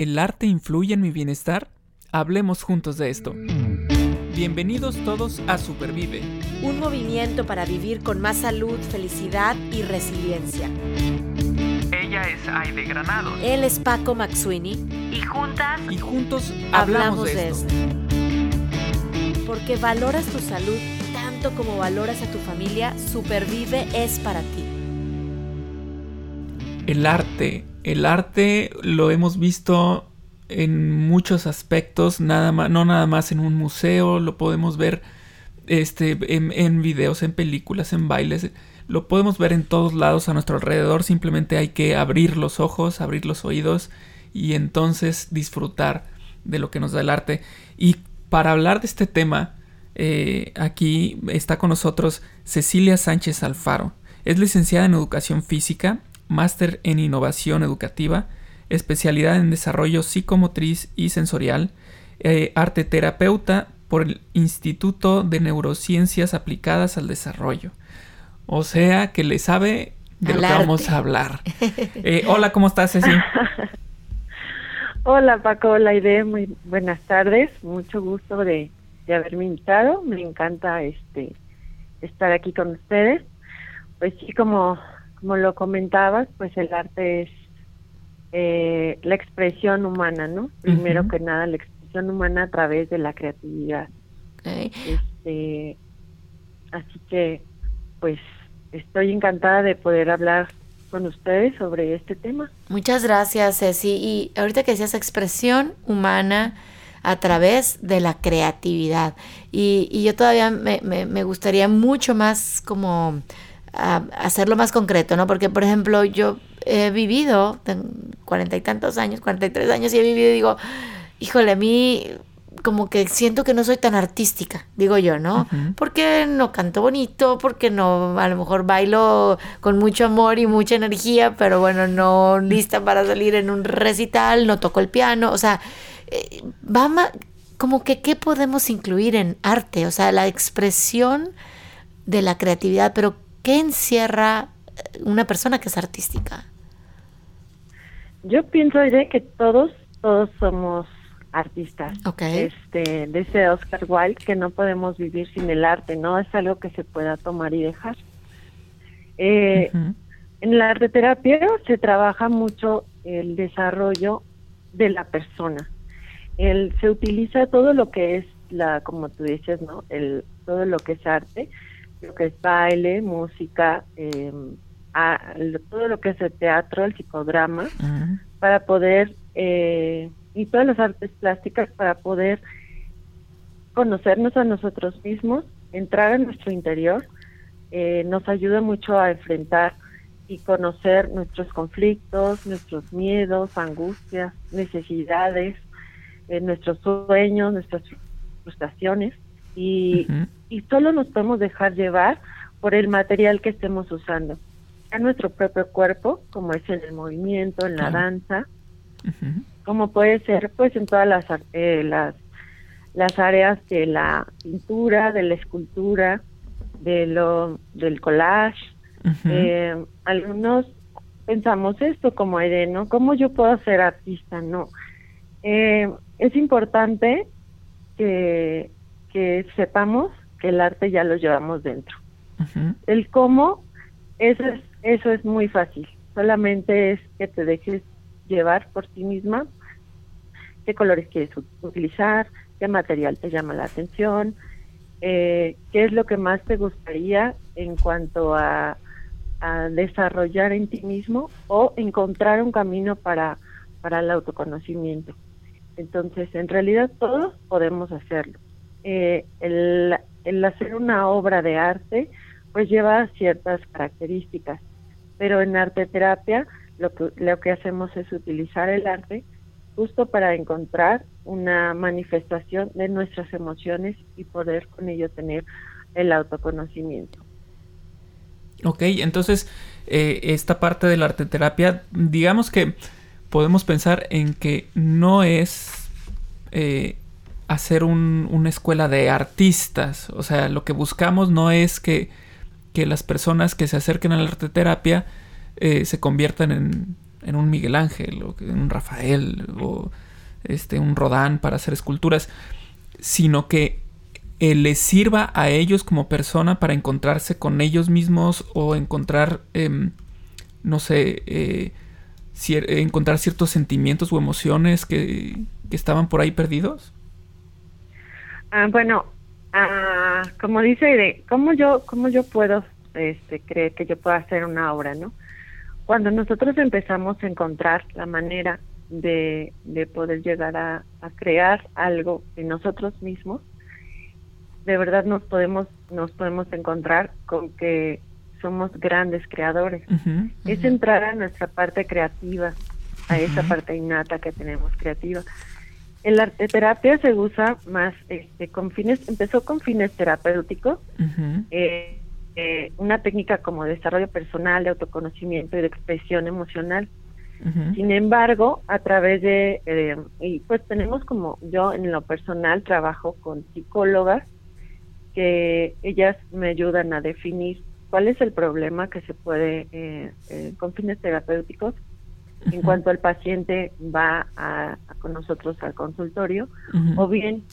¿El arte influye en mi bienestar? Hablemos juntos de esto. Bienvenidos todos a Supervive. Un movimiento para vivir con más salud, felicidad y resiliencia. Ella es Aide Granado. Él es Paco Maxuini. Y juntas. Y juntos hablamos, de, esto. Porque valoras tu salud tanto como valoras a tu familia, Supervive es para ti. El arte. El arte lo hemos visto en muchos aspectos, nada más, no nada más en un museo, lo podemos ver este, en, videos, en películas, en bailes, lo podemos ver en todos lados a nuestro alrededor, simplemente hay que abrir los ojos, abrir los oídos y entonces disfrutar de lo que nos da el arte. Y para hablar de este tema, eh, aquí está con nosotros Cecilia Sánchez Alfaro. Es licenciada en Educación Física, máster en Innovación Educativa, especialidad en desarrollo psicomotriz y sensorial, eh, arte terapeuta por el Instituto de Neurociencias Aplicadas al Desarrollo. O sea que le sabe de lo que vamos a hablar. Eh, hola, ¿cómo estás, Ceci? hola, Paco, hola, idea, muy buenas tardes. Mucho gusto de, de haberme invitado. Me encanta este estar aquí con ustedes. Pues sí, como, como lo comentabas, pues el arte es eh, la expresión humana, ¿no? Primero que nada, la expresión humana a través de la creatividad. Este, así que, pues, estoy encantada de poder hablar con ustedes sobre este tema. Muchas gracias, Ceci. Y ahorita que decías expresión humana a través de la creatividad. Y, y yo todavía me, me, me, gustaría mucho más como hacerlo más concreto, ¿no? Porque, por ejemplo, yo he vivido, cuarenta y tantos años, cuarenta y tres años y he vivido y digo, híjole, a mí como que siento que no soy tan artística, digo yo, ¿no? Porque no canto bonito, porque no, a lo mejor bailo con mucho amor y mucha energía, pero bueno, no lista para salir en un recital, no toco el piano, o sea, eh, va como que qué podemos incluir en arte, o sea, la expresión de la creatividad, pero ¿qué encierra una persona que es artística? Yo pienso que todos, todos somos artistas. Este, dice Oscar Wilde que no podemos vivir sin el arte, no es algo que se pueda tomar y dejar. Eh, en la arte terapia se trabaja mucho el desarrollo de la persona. El, se utiliza todo lo que es la, como tú dices, ¿no? El, todo lo que es arte, lo que es baile, música, eh, a todo lo que es el teatro, el psicodrama, para poder, eh, y todas las artes plásticas para poder conocernos a nosotros mismos, entrar en nuestro interior, eh, nos ayuda mucho a enfrentar y conocer nuestros conflictos, nuestros miedos, angustias, necesidades, eh, nuestros sueños, nuestras frustraciones y, y solo nos podemos dejar llevar por el material que estemos usando a nuestro propio cuerpo, como es en el movimiento, en la danza, como puede ser pues en todas las, eh, las, las áreas de la pintura, de la escultura, de lo, del collage. eh, algunos pensamos esto como ¿no? ¿Cómo yo puedo ser artista? No. Eh, es importante que, que sepamos el arte ya lo llevamos dentro. El cómo, eso es eso es muy fácil. Solamente es que te dejes llevar por ti misma qué colores quieres utilizar, qué material te llama la atención, eh, qué es lo que más te gustaría en cuanto a, a, desarrollar en ti mismo o encontrar un camino para, para el autoconocimiento. Entonces, en realidad todos podemos hacerlo. Eh, el, el hacer una obra de arte pues lleva ciertas características pero en arte terapia lo que, lo que hacemos es utilizar el arte justo para encontrar una manifestación de nuestras emociones y poder con ello tener el autoconocimiento. Ok, entonces eh, esta parte de la arte terapia, digamos que podemos pensar en que no es eh, hacer una escuela de artistas, o sea, lo que buscamos no es que que las personas que se acerquen a la arte terapia eh, se conviertan en en un Miguel Ángel o en un Rafael o este, un Rodán para hacer esculturas, sino que eh, les sirva a ellos como persona para encontrarse con ellos mismos o encontrar, em, no sé, eh, encontrar ciertos sentimientos o emociones que, estaban por ahí perdidos? Ah, bueno, ah, como dice, ¿cómo yo, cómo yo puedo este, creer que yo pueda hacer una obra, no? Cuando nosotros empezamos a encontrar la manera de, de poder llegar a, crear algo en nosotros mismos, de verdad nos podemos, nos podemos encontrar con que somos grandes creadores. Es entrar a nuestra parte creativa, a esa parte innata que tenemos creativa. El arte terapia se usa más este, con fines, empezó con fines terapéuticos, eh, eh, una técnica como desarrollo personal, de autoconocimiento y de expresión emocional. Sin embargo, a través de, eh, y pues tenemos como yo en lo personal trabajo con psicólogas que ellas me ayudan a definir cuál es el problema que se puede, eh, eh, con fines terapéuticos, en cuanto el paciente va a, con nosotros al consultorio, o bien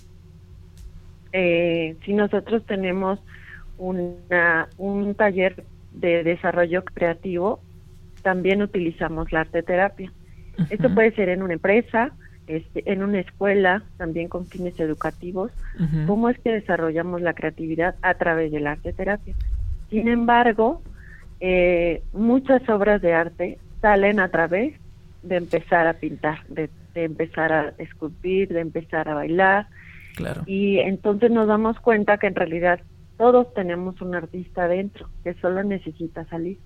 si nosotros tenemos una, un taller de desarrollo creativo también utilizamos la arte terapia. Esto puede ser en una empresa, este, en una escuela, también con fines educativos. ¿Cómo es que desarrollamos la creatividad a través del arte terapia? Sin embargo, eh, muchas obras de arte salen a través de empezar a pintar, de, empezar a esculpir, de empezar a bailar. Claro. Y entonces nos damos cuenta que en realidad todos tenemos un artista dentro que solo necesita salir.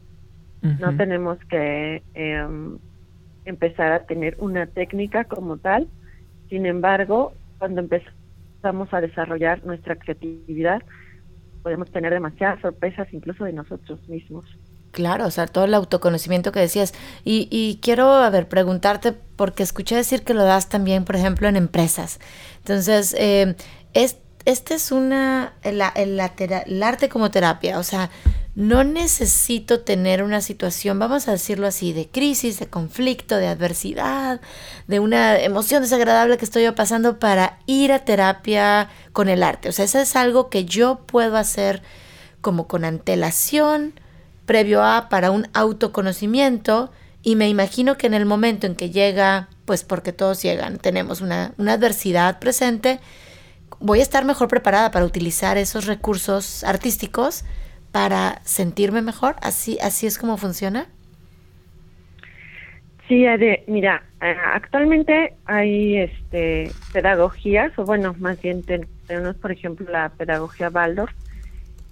No tenemos que em, empezar a tener una técnica como tal. Sin embargo, cuando empezamos a desarrollar nuestra creatividad, podemos tener demasiadas sorpresas incluso de nosotros mismos. Claro, o sea, todo el autoconocimiento que decías. Y, y quiero, a ver, preguntarte, porque escuché decir que lo das también, por ejemplo, en empresas. Entonces, eh, es, este es una, el, el arte como terapia, o sea, no necesito tener una situación, vamos a decirlo así, de crisis, de conflicto, de adversidad, de una emoción desagradable que estoy pasando para ir a terapia con el arte. O sea, eso es algo que yo puedo hacer como con antelación, previo a, para un autoconocimiento. Y me imagino que en el momento en que llega, pues porque todos llegan, tenemos una, una adversidad presente, voy a estar mejor preparada para utilizar esos recursos artísticos para sentirme mejor? ¿Así, así es como funciona? Sí, mira, eh, actualmente hay este pedagogías, o bueno, más bien tenemos, por ejemplo, la pedagogía Waldorf,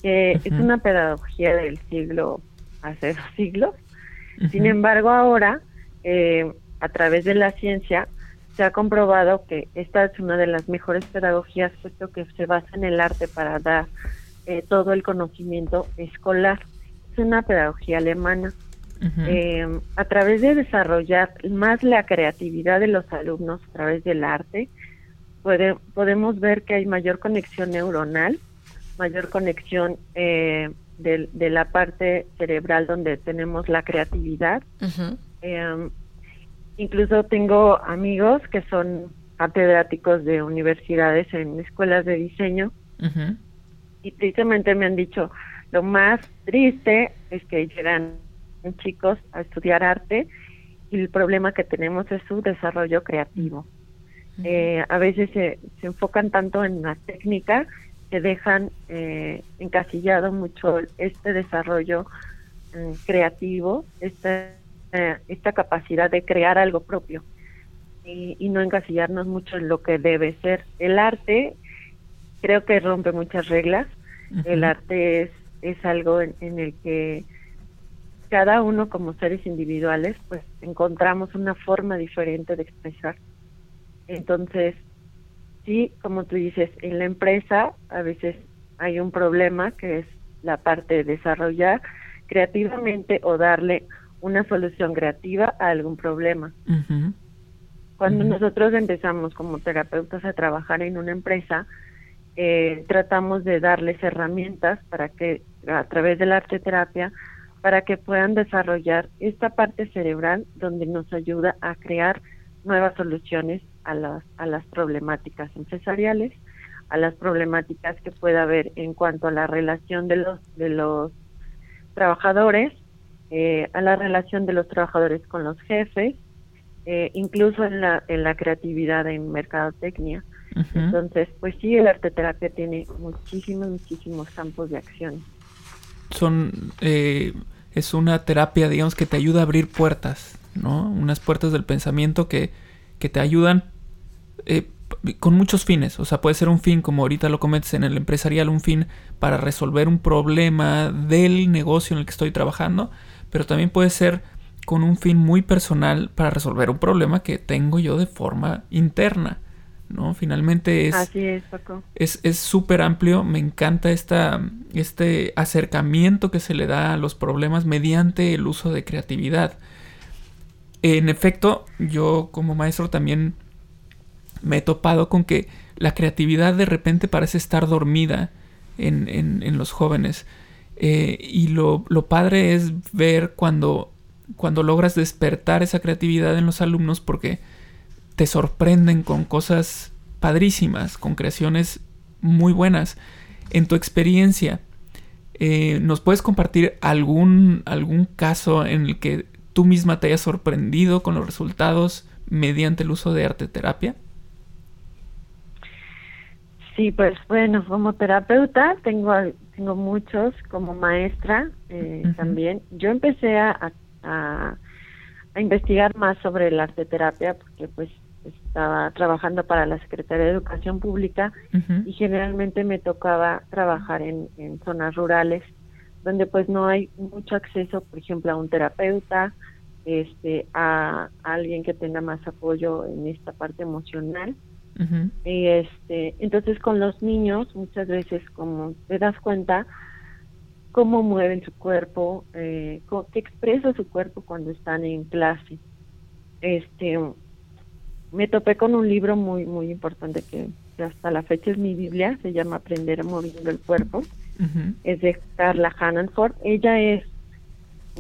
que es una pedagogía del siglo, hace dos siglos. Sin embargo, ahora, eh, a través de la ciencia, se ha comprobado que esta es una de las mejores pedagogías, puesto que se basa en el arte para dar eh, todo el conocimiento escolar. Es una pedagogía alemana. Eh, a través de desarrollar más la creatividad de los alumnos a través del arte, puede, podemos ver que hay mayor conexión neuronal, mayor conexión eh, de, la parte cerebral donde tenemos la creatividad. incluso tengo amigos que son catedráticos de universidades en escuelas de diseño y precisamente me han dicho, lo más triste es que llegan chicos a estudiar arte y el problema que tenemos es su desarrollo creativo. Eh, a veces se, se, enfocan tanto en la técnica que dejan eh, encasillado mucho este desarrollo mm, creativo, esta, eh, esta capacidad de crear algo propio y, y no encasillarnos mucho en lo que debe ser. El arte creo que rompe muchas reglas. El arte es, es algo en, el que cada uno como seres individuales pues encontramos una forma diferente de expresar. Entonces, sí, como tú dices, en la empresa a veces hay un problema que es la parte de desarrollar creativamente o darle una solución creativa a algún problema. Cuando nosotros empezamos como terapeutas a trabajar en una empresa, eh, tratamos de darles herramientas para que a través de la arte terapia para que puedan desarrollar esta parte cerebral donde nos ayuda a crear nuevas soluciones a las, a las problemáticas empresariales, a las problemáticas que pueda haber en cuanto a la relación de los, de los trabajadores, eh, a la relación de los trabajadores con los jefes, eh, incluso en la, en la creatividad en mercadotecnia. Entonces, pues sí, el arte terapia tiene muchísimos, muchísimos campos de acción. Son, eh, es una terapia, digamos, que te ayuda a abrir puertas, ¿no? Unas puertas del pensamiento que, que te ayudan eh, con muchos fines. O sea, puede ser un fin, como ahorita lo cometes en el empresarial, un fin para resolver un problema del negocio en el que estoy trabajando, pero también puede ser con un fin muy personal para resolver un problema que tengo yo de forma interna. ¿no? Finalmente es... Así es, Paco. Es súper amplio, me encanta esta, este acercamiento que se le da a los problemas mediante el uso de creatividad. En efecto, yo como maestro también me he topado con que la creatividad de repente parece estar dormida en, en, los jóvenes. Eh, y lo, lo, padre es ver cuando, cuando logras despertar esa creatividad en los alumnos porque te sorprenden con cosas padrísimas, con creaciones muy buenas. En tu experiencia, eh, ¿nos puedes compartir algún, algún caso en el que tú misma te hayas sorprendido con los resultados mediante el uso de arte terapia? Sí, pues bueno, como terapeuta tengo tengo muchos, como maestra eh, también. Yo empecé a, a, a, investigar más sobre el arte terapia porque pues estaba trabajando para la Secretaría de Educación Pública y generalmente me tocaba trabajar en, en zonas rurales donde pues no hay mucho acceso, por ejemplo, a un terapeuta, este, a, alguien que tenga más apoyo en esta parte emocional. Y este, entonces con los niños muchas veces como te das cuenta cómo mueven su cuerpo, eh, qué expresa su cuerpo cuando están en clase. Este, me topé con un libro muy, muy importante que, hasta la fecha es mi Biblia, se llama Aprender moviendo el cuerpo. Es de Carla Hannanford. Ella es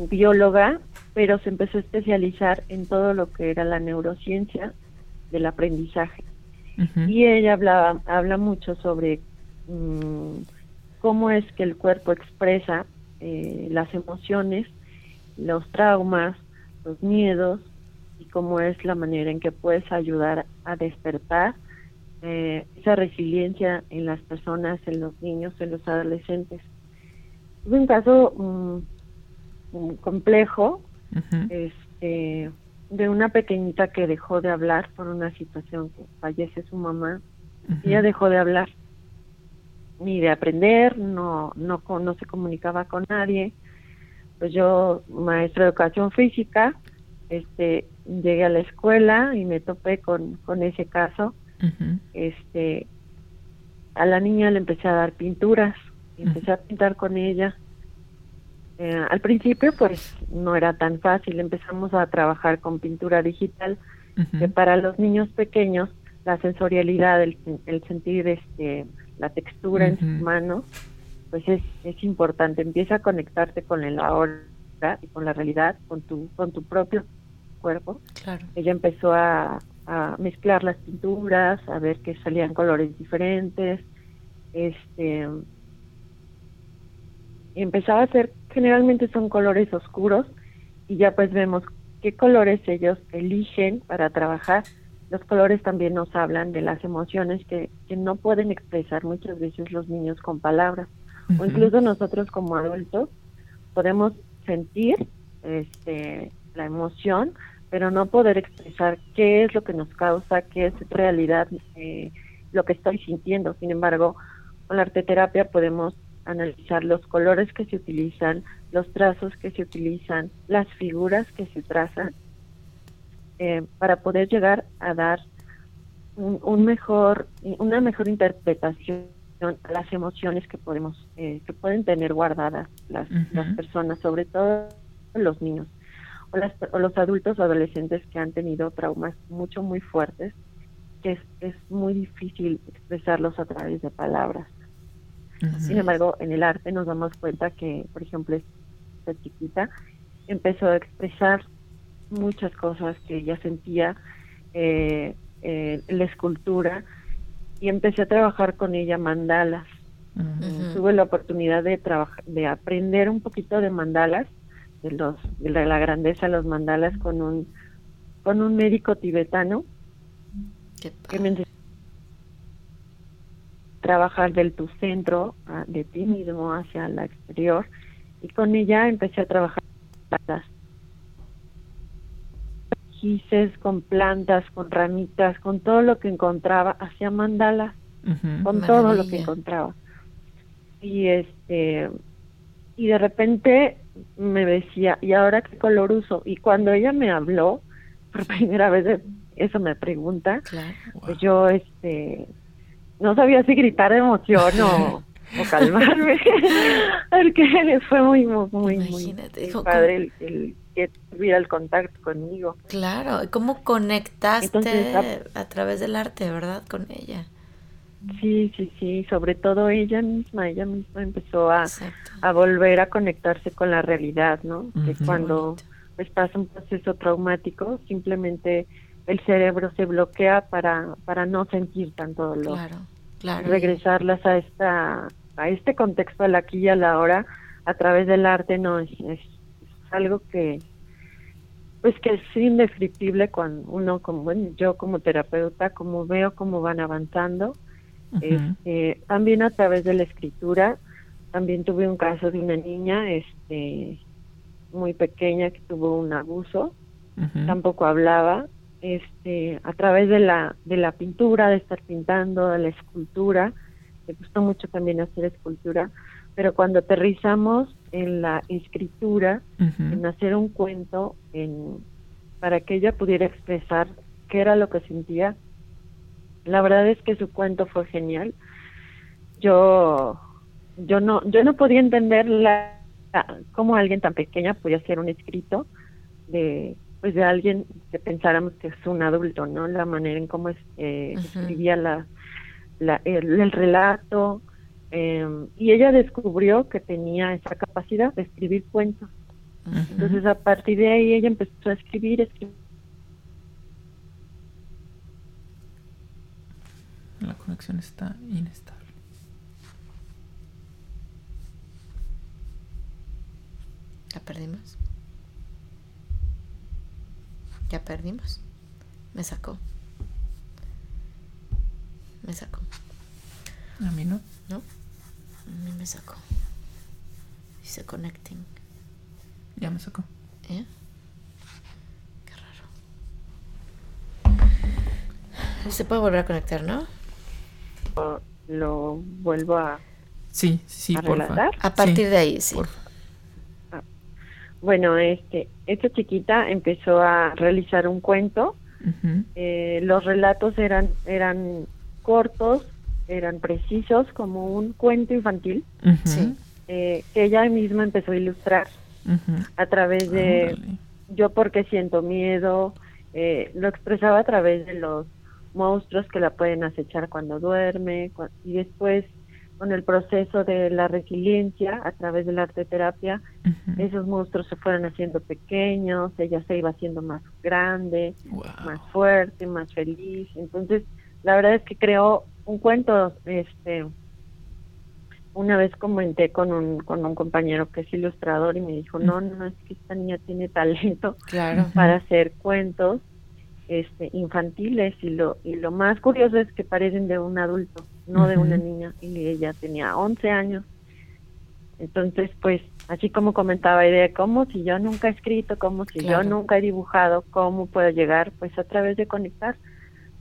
bióloga, pero se empezó a especializar en todo lo que era la neurociencia del aprendizaje. Y ella hablaba, habla mucho sobre mm, cómo es que el cuerpo expresa eh, las emociones, los traumas, los miedos, y cómo es la manera en que puedes ayudar a despertar eh, esa resiliencia en las personas, en los niños, en los adolescentes. Es un caso mm, complejo este, de una pequeñita que dejó de hablar por una situación que fallece su mamá. Ella dejó de hablar ni de aprender, no, no, no se comunicaba con nadie. Pues yo, maestra de educación física, este llegué a la escuela y me topé con, con ese caso. Este a la niña le empecé a dar pinturas, empecé a pintar con ella. Eh, al principio pues no era tan fácil, empezamos a trabajar con pintura digital, que para los niños pequeños la sensorialidad, el, el sentir este la textura en sus manos, pues es, es importante, empieza a conectarte con el ahora y con la realidad, con tu, con tu propio cuerpo. Ella empezó a, mezclar las pinturas, a ver que salían colores diferentes, este empezaba a hacer, generalmente son colores oscuros y ya pues vemos qué colores ellos eligen para trabajar. Los colores también nos hablan de las emociones que, que no pueden expresar muchas veces los niños con palabras o incluso nosotros como adultos podemos sentir este la emoción, pero no poder expresar qué es lo que nos causa, qué es realidad eh, lo que estoy sintiendo. Sin embargo, con la arteterapia podemos analizar los colores que se utilizan, los trazos que se utilizan, las figuras que se trazan, eh, para poder llegar a dar un, mejor, una mejor interpretación a las emociones que podemos, eh, que pueden tener guardadas las, las personas, sobre todo los niños o, los adultos o adolescentes que han tenido traumas mucho, muy fuertes, que es, es muy difícil expresarlos a través de palabras. Sin embargo, en el arte nos damos cuenta que, por ejemplo, esta chiquita, empezó a expresar muchas cosas que ella sentía, eh, eh, la escultura, y empecé a trabajar con ella mandalas. Tuve la oportunidad de trabajar, de aprender un poquito de mandalas, de los de la, grandeza de los mandalas con un con un médico tibetano que me trabajar del tu centro, de ti mismo hacia la exterior, y con ella empecé a trabajar las gises, con plantas, con ramitas, con todo lo que encontraba, hacía mandalas, con todo lo que encontraba. Y este y de repente me decía, ¿y ahora qué color uso? Y cuando ella me habló, por primera vez eso me pregunta, pues yo este no sabía si gritar de emoción o, calmarme, porque fue muy, muy, muy, padre el, que tuviera el contacto conmigo. Claro, ¿cómo conectaste a, través del arte, verdad, con ella? Sí, sí, sí, sobre todo ella misma, ella misma empezó a, a volver a conectarse con la realidad, ¿no? Que cuando pues pasa un proceso traumático, simplemente el cerebro se bloquea para, para no sentir tanto dolor. Claro, claro. Regresarlas a esta a este contexto al aquí y a la hora a través del arte no es, es, algo que pues que es indescriptible cuando uno como bueno, yo como terapeuta como veo cómo van avanzando este, también a través de la escritura. También tuve un caso de una niña este muy pequeña que tuvo un abuso. Tampoco hablaba este a través de la de la pintura de estar pintando de la escultura. Me gustó mucho también hacer escultura pero cuando aterrizamos en la escritura en hacer un cuento en para que ella pudiera expresar qué era lo que sentía la verdad es que su cuento fue genial. Yo yo no yo no podía entender la cómo alguien tan pequeña podía hacer un escrito de pues de alguien que pensáramos que es un adulto, ¿no? La manera en cómo eh, escribía la, la el, relato. Em, y ella descubrió que tenía esa capacidad de escribir cuentos. Entonces, a partir de ahí, ella empezó a escribir, escribir. La conexión está inestable. ¿La perdimos? Ya perdimos. Me sacó. Me sacó. A mí no. ¿No? A mí me sacó. Dice connecting. Ya me sacó. ¿Eh? Qué raro. Se puede volver a conectar, ¿no? Lo vuelvo a. Sí, sí, por favor. A partir de ahí, sí. Bueno, este, esta chiquita empezó a realizar un cuento. eh, los relatos eran eran cortos, eran precisos, como un cuento infantil. eh, que ella misma empezó a ilustrar a través de yo porque siento miedo. Eh, lo expresaba a través de los monstruos que la pueden acechar cuando duerme y después con el proceso de la resiliencia a través de la arte terapia, esos monstruos se fueron haciendo pequeños, ella se iba haciendo más grande, más fuerte, más feliz. Entonces, la verdad es que creó un cuento, este, una vez comenté con un, con un compañero que es ilustrador y me dijo, no, no, es que esta niña tiene talento para hacer cuentos este, infantiles y lo, y lo más curioso es que parecen de un adulto no de una niña, y ella tenía 11 años. Entonces, pues, así como comentaba idea, como si yo nunca he escrito, como si yo nunca he dibujado, ¿cómo puedo llegar? Pues a través de conectar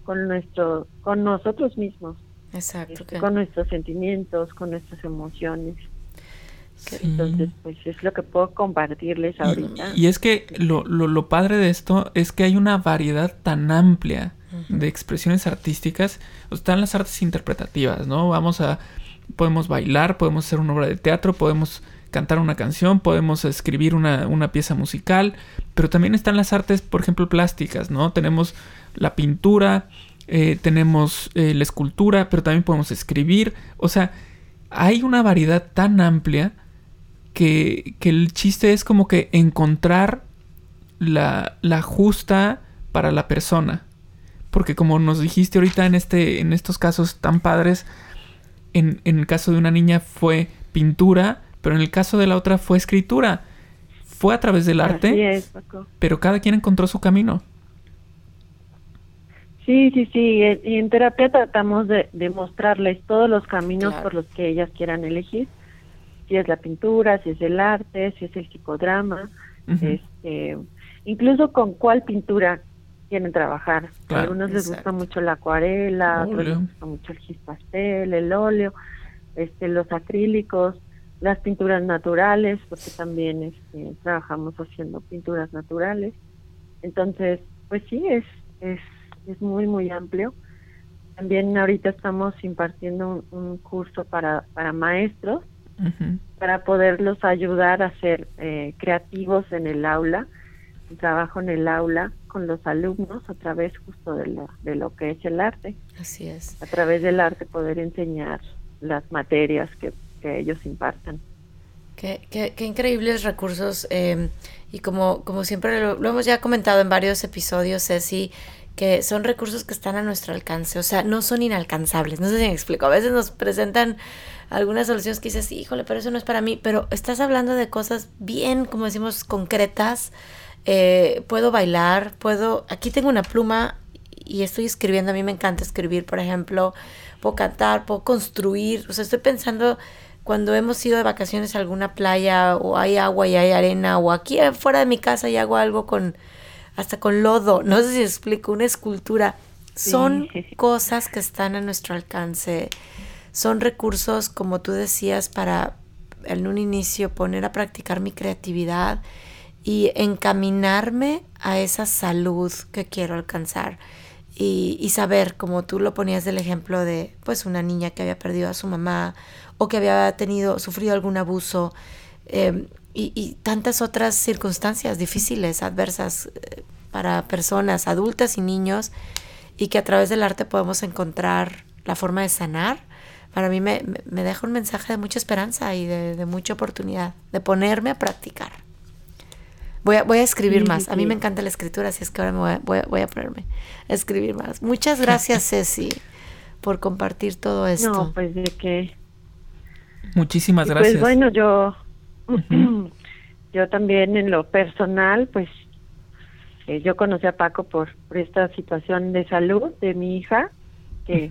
con nuestro, con nosotros mismos. Exacto. Este, con nuestros sentimientos, con nuestras emociones. Entonces, pues es lo que puedo compartirles ahorita. Y, es que lo, lo, lo padre de esto es que hay una variedad tan amplia de expresiones artísticas, están las artes interpretativas, ¿no? Vamos a, podemos bailar, podemos hacer una obra de teatro, podemos cantar una canción, podemos escribir una, pieza musical, pero también están las artes, por ejemplo, plásticas, ¿no? Tenemos la pintura, eh, tenemos eh, la escultura, pero también podemos escribir, o sea, hay una variedad tan amplia que, que el chiste es como que encontrar la, la justa para la persona. Porque como nos dijiste ahorita en, este, en estos casos tan padres, en, en el caso de una niña fue pintura, pero en el caso de la otra fue escritura. Fue a través del arte, pero cada quien encontró su camino. Sí, sí, sí. Y en terapia tratamos de, de mostrarles todos los caminos por los que ellas quieran elegir. Si es la pintura, si es el arte, si es el psicodrama, este, incluso con cuál pintura quieren trabajar. a algunos les gusta mucho la acuarela, a otros les gusta mucho el gis pastel, el óleo, este, los acrílicos, las pinturas naturales, porque también este, trabajamos haciendo pinturas naturales. Entonces, pues sí, es, es, es muy, muy amplio. También ahorita estamos impartiendo un, curso para, para maestros, para poderlos ayudar a ser eh, creativos en el aula trabajo en el aula con los alumnos a través justo de lo, de lo que es el arte. Así es. A través del arte poder enseñar las materias que, ellos impartan. Qué, qué, increíbles recursos. Eh, y como, como siempre lo, hemos ya comentado en varios episodios, Ceci, que son recursos que están a nuestro alcance, o sea, no son inalcanzables. No sé si me explico. A veces nos presentan algunas soluciones que dices, híjole, pero eso no es para mí, pero estás hablando de cosas bien, como decimos, concretas, eh, puedo bailar, puedo, aquí tengo una pluma y estoy escribiendo, a mí me encanta escribir, por ejemplo, puedo cantar, puedo construir, o sea, estoy pensando cuando hemos ido de vacaciones a alguna playa o hay agua y hay arena o aquí fuera de mi casa y hago algo con hasta con lodo, no sé si explico, una escultura. Son cosas que están a nuestro alcance. Son recursos, como tú decías, para en un inicio poner a practicar mi creatividad y encaminarme a esa salud que quiero alcanzar. Y, saber, como tú lo ponías del ejemplo de pues una niña que había perdido a su mamá o que había tenido, sufrido algún abuso em, y, tantas otras circunstancias difíciles, adversas eh, para personas adultas y niños y que a través del arte podemos encontrar la forma de sanar, para mí me, deja un mensaje de mucha esperanza y de mucha oportunidad, de ponerme a practicar. Voy a, voy a escribir más. A mí me encanta la escritura, así es que ahora me voy a, voy, a, ponerme a escribir más. Muchas gracias, Ceci, por compartir todo esto. No, pues de que... Muchísimas pues, gracias. Pues bueno, yo, yo también en lo personal, pues eh, yo conocí a Paco por, por, esta situación de salud de mi hija, que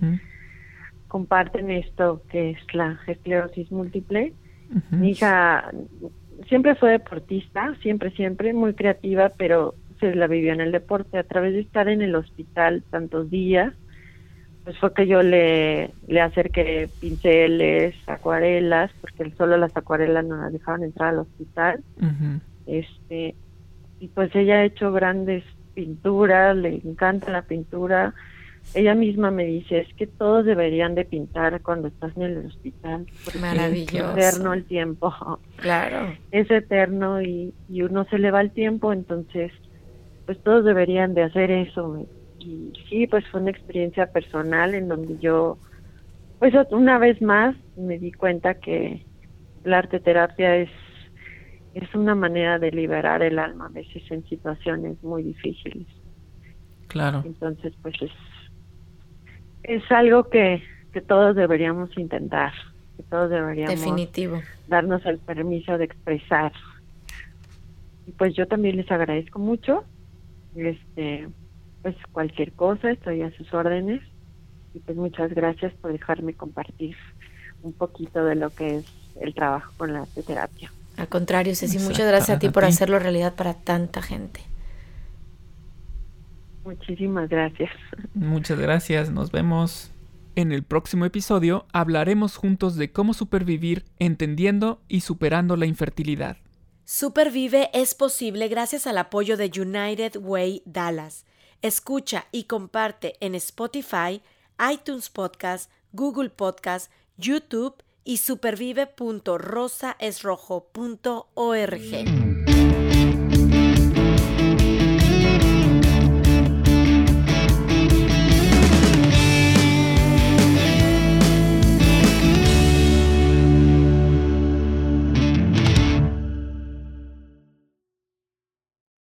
comparten esto que es la esclerosis múltiple. Mi hija siempre fue deportista, siempre, siempre, muy creativa, pero se la vivió en el deporte. A través de estar en el hospital tantos días, pues fue que yo le, le acerqué pinceles, acuarelas, porque solo las acuarelas no las dejaban entrar al hospital. Este, y pues ella ha hecho grandes pinturas, le encanta la pintura, ella misma me dice, es que todos deberían de pintar cuando estás en el hospital. Maravilloso. Es eterno el tiempo. Claro. Es eterno y, y uno se le va el tiempo, entonces, pues todos deberían de hacer eso. Y sí, pues fue una experiencia personal en donde yo, pues una vez más me di cuenta que la arte terapia es es una manera de liberar el alma a veces en situaciones muy difíciles. Claro. Entonces, pues es es algo que, que todos deberíamos intentar, que todos deberíamos Definitivo. darnos el permiso de expresar. Y pues yo también les agradezco mucho. Este, pues cualquier cosa, estoy a sus órdenes. Y pues muchas gracias por dejarme compartir un poquito de lo que es el trabajo con la terapia. Al contrario, Ceci, muchas gracias a ti por hacerlo realidad para tanta gente. Muchísimas gracias. Muchas gracias, nos vemos. En el próximo episodio hablaremos juntos de cómo supervivir entendiendo y superando la infertilidad. Supervive es posible gracias al apoyo de United Way Dallas. Escucha y comparte en Spotify, iTunes Podcast, Google Podcast, YouTube y supervive.rosaesrojo.org.